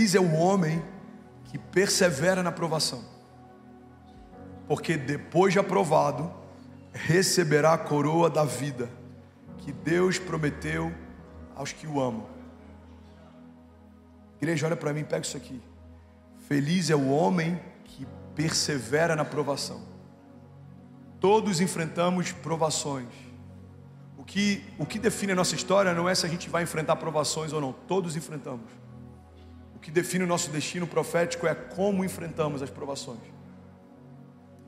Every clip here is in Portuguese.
Feliz é o homem que persevera na provação, porque depois de aprovado, receberá a coroa da vida que Deus prometeu aos que o amam. Igreja, olha para mim, pega isso aqui. Feliz é o homem que persevera na provação. Todos enfrentamos provações. O que, o que define a nossa história não é se a gente vai enfrentar provações ou não, todos enfrentamos. O que define o nosso destino profético é como enfrentamos as provações.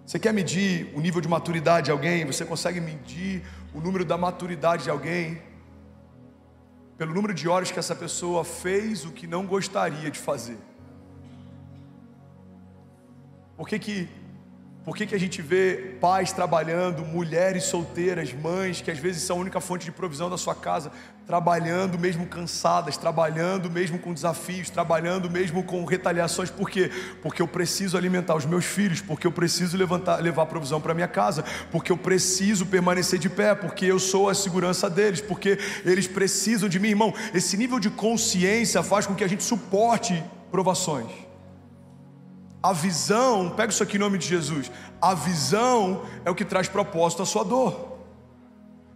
Você quer medir o nível de maturidade de alguém? Você consegue medir o número da maturidade de alguém pelo número de horas que essa pessoa fez o que não gostaria de fazer. Por que, que por que, que a gente vê pais trabalhando, mulheres solteiras, mães que às vezes são a única fonte de provisão da sua casa, trabalhando mesmo cansadas, trabalhando mesmo com desafios, trabalhando mesmo com retaliações? Por quê? Porque eu preciso alimentar os meus filhos, porque eu preciso levantar, levar provisão para minha casa, porque eu preciso permanecer de pé, porque eu sou a segurança deles, porque eles precisam de mim, irmão. Esse nível de consciência faz com que a gente suporte provações. A visão, pega isso aqui em nome de Jesus. A visão é o que traz propósito à sua dor.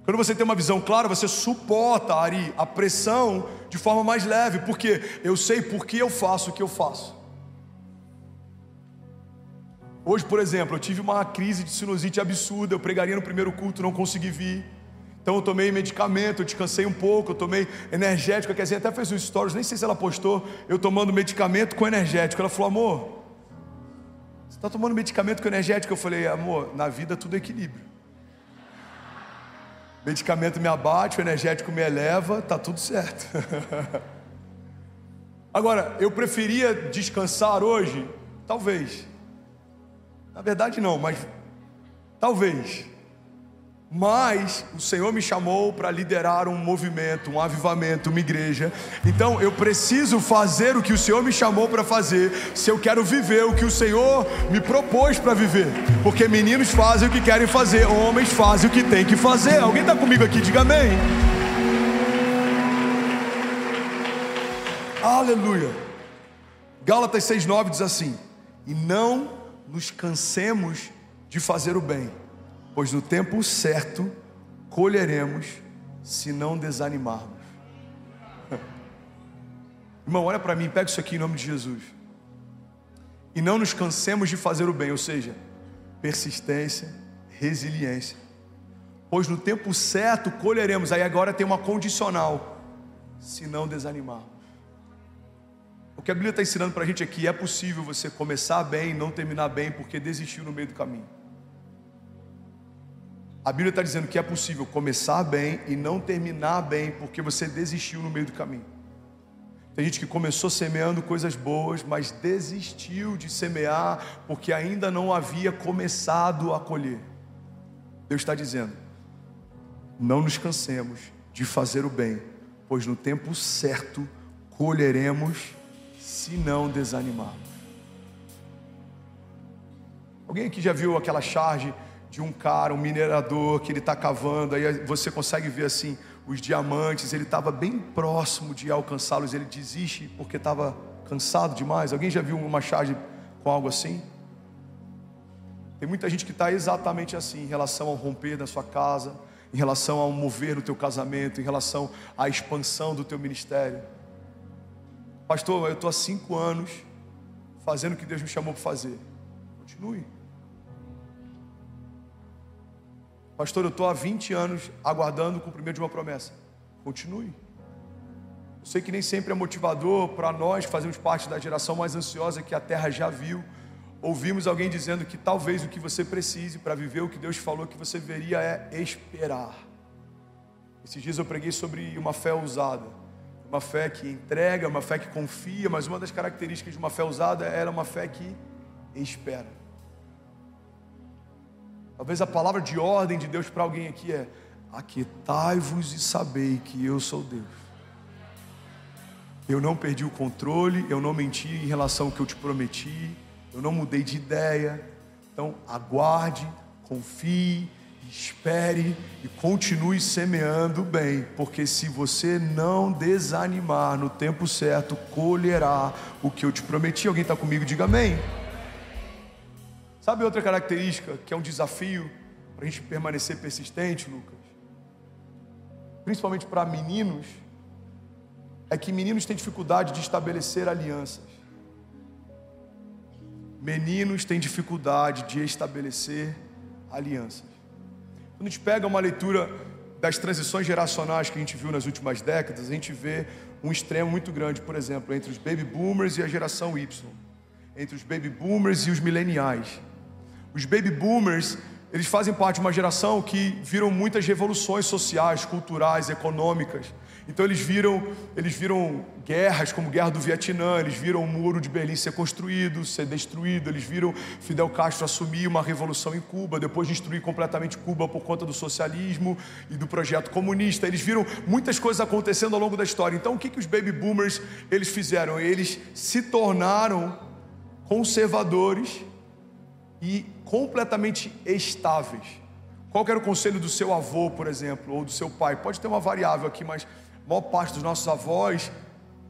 Quando você tem uma visão clara, você suporta, Ari, a pressão de forma mais leve, porque eu sei por que eu faço o que eu faço. Hoje, por exemplo, eu tive uma crise de sinusite absurda, eu pregaria no primeiro culto, não consegui vir. Então eu tomei medicamento, eu descansei um pouco, eu tomei energético, quer dizer, até fez um stories, nem sei se ela postou, eu tomando medicamento com energético. Ela falou, amor, você está tomando medicamento com energético? Eu falei, amor, na vida tudo é equilíbrio. Medicamento me abate, o energético me eleva, tá tudo certo. Agora, eu preferia descansar hoje? Talvez. Na verdade, não, mas talvez. Mas o Senhor me chamou para liderar um movimento, um avivamento, uma igreja. Então eu preciso fazer o que o Senhor me chamou para fazer, se eu quero viver o que o Senhor me propôs para viver. Porque meninos fazem o que querem fazer, homens fazem o que têm que fazer. Alguém está comigo aqui? Diga amém. Aleluia. Gálatas 6,9 diz assim: E não nos cansemos de fazer o bem pois no tempo certo colheremos se não desanimarmos. Irmão, olha para mim, pega isso aqui em nome de Jesus. E não nos cansemos de fazer o bem, ou seja, persistência, resiliência. Pois no tempo certo colheremos, aí agora tem uma condicional, se não desanimarmos. O que a Bíblia está ensinando para a gente aqui é possível você começar bem e não terminar bem porque desistiu no meio do caminho. A Bíblia está dizendo que é possível começar bem e não terminar bem porque você desistiu no meio do caminho. Tem gente que começou semeando coisas boas, mas desistiu de semear porque ainda não havia começado a colher. Deus está dizendo: não nos cansemos de fazer o bem, pois no tempo certo colheremos se não desanimarmos. Alguém aqui já viu aquela charge de um cara, um minerador que ele está cavando, aí você consegue ver assim os diamantes, ele estava bem próximo de alcançá-los, ele desiste porque estava cansado demais. Alguém já viu uma charge com algo assim? Tem muita gente que está exatamente assim em relação ao romper da sua casa, em relação ao mover no teu casamento, em relação à expansão do teu ministério. Pastor, eu estou há cinco anos fazendo o que Deus me chamou para fazer. Continue. Pastor, eu estou há 20 anos aguardando o cumprimento de uma promessa. Continue. Eu sei que nem sempre é motivador para nós que fazemos parte da geração mais ansiosa que a terra já viu. Ouvimos alguém dizendo que talvez o que você precise para viver o que Deus falou que você veria é esperar. Esses dias eu preguei sobre uma fé ousada. Uma fé que entrega, uma fé que confia, mas uma das características de uma fé ousada era uma fé que espera. Talvez a palavra de ordem de Deus para alguém aqui é: Aquietai-vos e sabei que eu sou Deus. Eu não perdi o controle, eu não menti em relação ao que eu te prometi, eu não mudei de ideia. Então, aguarde, confie espere e continue semeando bem, porque se você não desanimar no tempo certo, colherá o que eu te prometi. Alguém está comigo? Diga amém. Sabe outra característica que é um desafio para a gente permanecer persistente, Lucas? Principalmente para meninos, é que meninos têm dificuldade de estabelecer alianças. Meninos têm dificuldade de estabelecer alianças. Quando a gente pega uma leitura das transições geracionais que a gente viu nas últimas décadas, a gente vê um extremo muito grande, por exemplo, entre os baby boomers e a geração Y, entre os baby boomers e os mileniais. Os baby boomers, eles fazem parte de uma geração que viram muitas revoluções sociais, culturais, econômicas então eles viram, eles viram guerras como a Guerra do Vietnã, eles viram o Muro de Berlim ser construído, ser destruído, eles viram Fidel Castro assumir uma revolução em Cuba, depois destruir completamente Cuba por conta do socialismo e do projeto comunista. Eles viram muitas coisas acontecendo ao longo da história. Então o que, que os baby boomers eles fizeram? Eles se tornaram conservadores e completamente estáveis. Qual era o conselho do seu avô, por exemplo, ou do seu pai? Pode ter uma variável aqui, mas a maior parte dos nossos avós,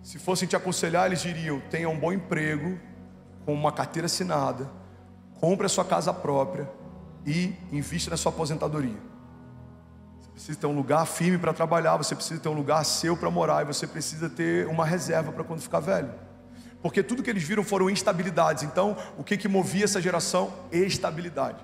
se fossem te aconselhar, eles diriam: tenha um bom emprego, com uma carteira assinada, compre a sua casa própria e invista na sua aposentadoria. Você precisa ter um lugar firme para trabalhar, você precisa ter um lugar seu para morar e você precisa ter uma reserva para quando ficar velho. Porque tudo que eles viram foram instabilidades. Então, o que, que movia essa geração? Estabilidade.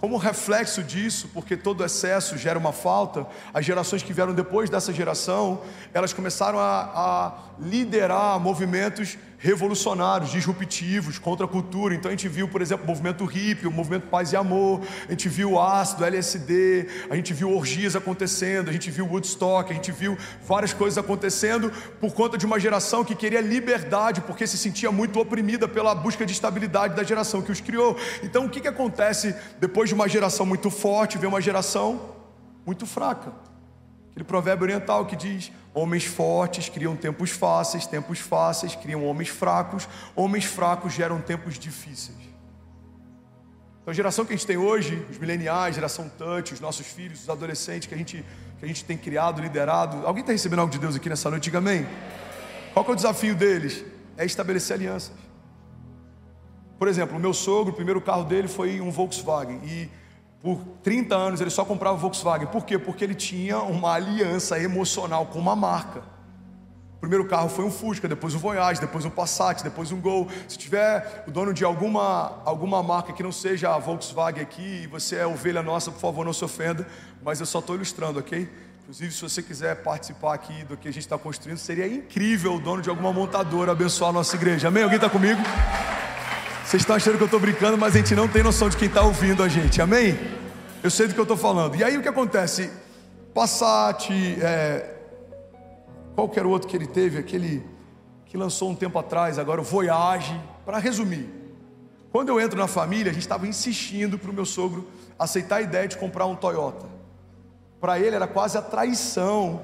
Como reflexo disso, porque todo excesso gera uma falta, as gerações que vieram depois dessa geração, elas começaram a, a liderar movimentos revolucionários, disruptivos, contra a cultura. Então a gente viu, por exemplo, o movimento hippie, o movimento paz e amor, a gente viu o ácido, LSD, a gente viu orgias acontecendo, a gente viu Woodstock, a gente viu várias coisas acontecendo por conta de uma geração que queria liberdade, porque se sentia muito oprimida pela busca de estabilidade da geração que os criou. Então o que, que acontece depois de uma geração muito forte, vem uma geração muito fraca? Aquele provérbio oriental que diz: Homens fortes criam tempos fáceis, tempos fáceis criam homens fracos, homens fracos geram tempos difíceis. Então, a geração que a gente tem hoje, os mileniais, geração touch, os nossos filhos, os adolescentes que a gente, que a gente tem criado, liderado. Alguém está recebendo algo de Deus aqui nessa noite? Diga amém. Qual é o desafio deles? É estabelecer alianças. Por exemplo, o meu sogro, o primeiro carro dele foi um Volkswagen. E por 30 anos ele só comprava Volkswagen. Por quê? Porque ele tinha uma aliança emocional com uma marca. O primeiro carro foi um Fusca, depois um Voyage, depois um Passat, depois um Gol. Se tiver o dono de alguma, alguma marca que não seja a Volkswagen aqui e você é ovelha nossa, por favor, não se ofenda, mas eu só estou ilustrando, ok? Inclusive, se você quiser participar aqui do que a gente está construindo, seria incrível o dono de alguma montadora abençoar a nossa igreja. Amém? Alguém está comigo? Vocês estão achando que eu estou brincando, mas a gente não tem noção de quem está ouvindo a gente, amém? Eu sei do que eu estou falando. E aí o que acontece? Passat, é, qual que era o outro que ele teve? Aquele que lançou um tempo atrás, agora o Voyage. Para resumir, quando eu entro na família, a gente estava insistindo para o meu sogro aceitar a ideia de comprar um Toyota. Para ele era quase a traição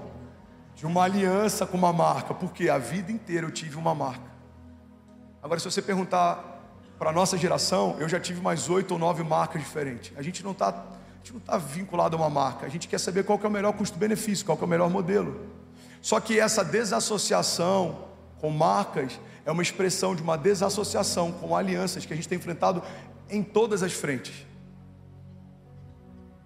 de uma aliança com uma marca, porque a vida inteira eu tive uma marca. Agora, se você perguntar para a nossa geração, eu já tive mais oito ou nove marcas diferentes. A gente não está está vinculado a uma marca, a gente quer saber qual que é o melhor custo-benefício, qual que é o melhor modelo. Só que essa desassociação com marcas é uma expressão de uma desassociação com alianças que a gente tem enfrentado em todas as frentes.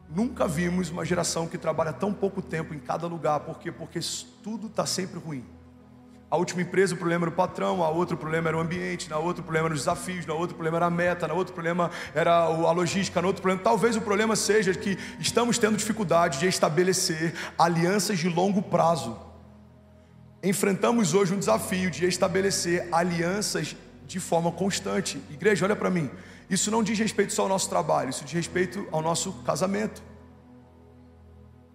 Nunca vimos uma geração que trabalha tão pouco tempo em cada lugar, por quê? Porque tudo está sempre ruim. A última empresa, o problema era o patrão, a outro problema era o ambiente, na outro problema eram os desafios, na outro problema era a meta, na outro problema era a logística, no outro problema. Talvez o problema seja que estamos tendo dificuldade de estabelecer alianças de longo prazo. Enfrentamos hoje um desafio de estabelecer alianças de forma constante. Igreja, olha para mim. Isso não diz respeito só ao nosso trabalho, isso diz respeito ao nosso casamento.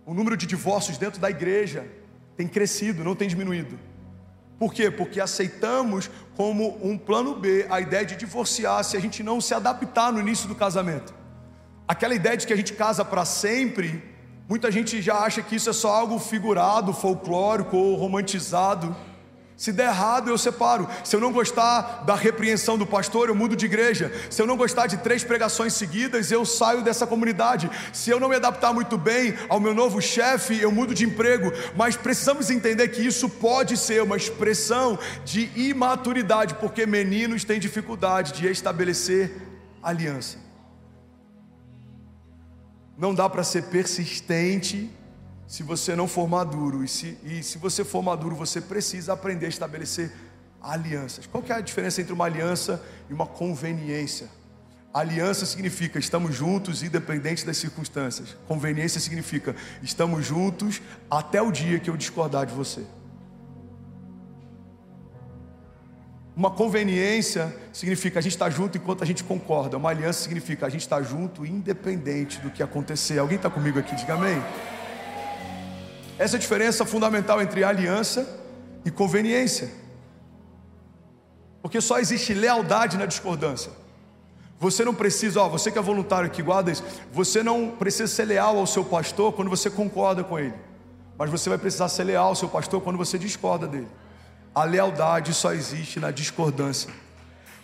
O número de divórcios dentro da igreja tem crescido, não tem diminuído. Por quê? Porque aceitamos como um plano B a ideia de divorciar se a gente não se adaptar no início do casamento. Aquela ideia de que a gente casa para sempre, muita gente já acha que isso é só algo figurado, folclórico ou romantizado. Se der errado, eu separo. Se eu não gostar da repreensão do pastor, eu mudo de igreja. Se eu não gostar de três pregações seguidas, eu saio dessa comunidade. Se eu não me adaptar muito bem ao meu novo chefe, eu mudo de emprego. Mas precisamos entender que isso pode ser uma expressão de imaturidade, porque meninos têm dificuldade de estabelecer aliança. Não dá para ser persistente se você não for maduro. E se, e se você for maduro, você precisa aprender a estabelecer alianças. Qual que é a diferença entre uma aliança e uma conveniência? Aliança significa estamos juntos independente das circunstâncias. Conveniência significa estamos juntos até o dia que eu discordar de você. Uma conveniência significa a gente está junto enquanto a gente concorda. Uma aliança significa a gente está junto independente do que acontecer. Alguém está comigo aqui? Diga amém. Essa é a diferença fundamental entre aliança e conveniência. Porque só existe lealdade na discordância. Você não precisa, ó, você que é voluntário aqui, guarda isso. Você não precisa ser leal ao seu pastor quando você concorda com ele. Mas você vai precisar ser leal ao seu pastor quando você discorda dele. A lealdade só existe na discordância.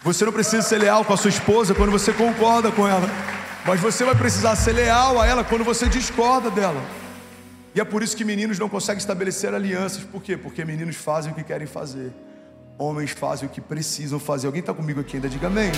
Você não precisa ser leal com a sua esposa quando você concorda com ela. Mas você vai precisar ser leal a ela quando você discorda dela. E é por isso que meninos não conseguem estabelecer alianças. Por quê? Porque meninos fazem o que querem fazer. Homens fazem o que precisam fazer. Alguém está comigo aqui ainda? Diga amém.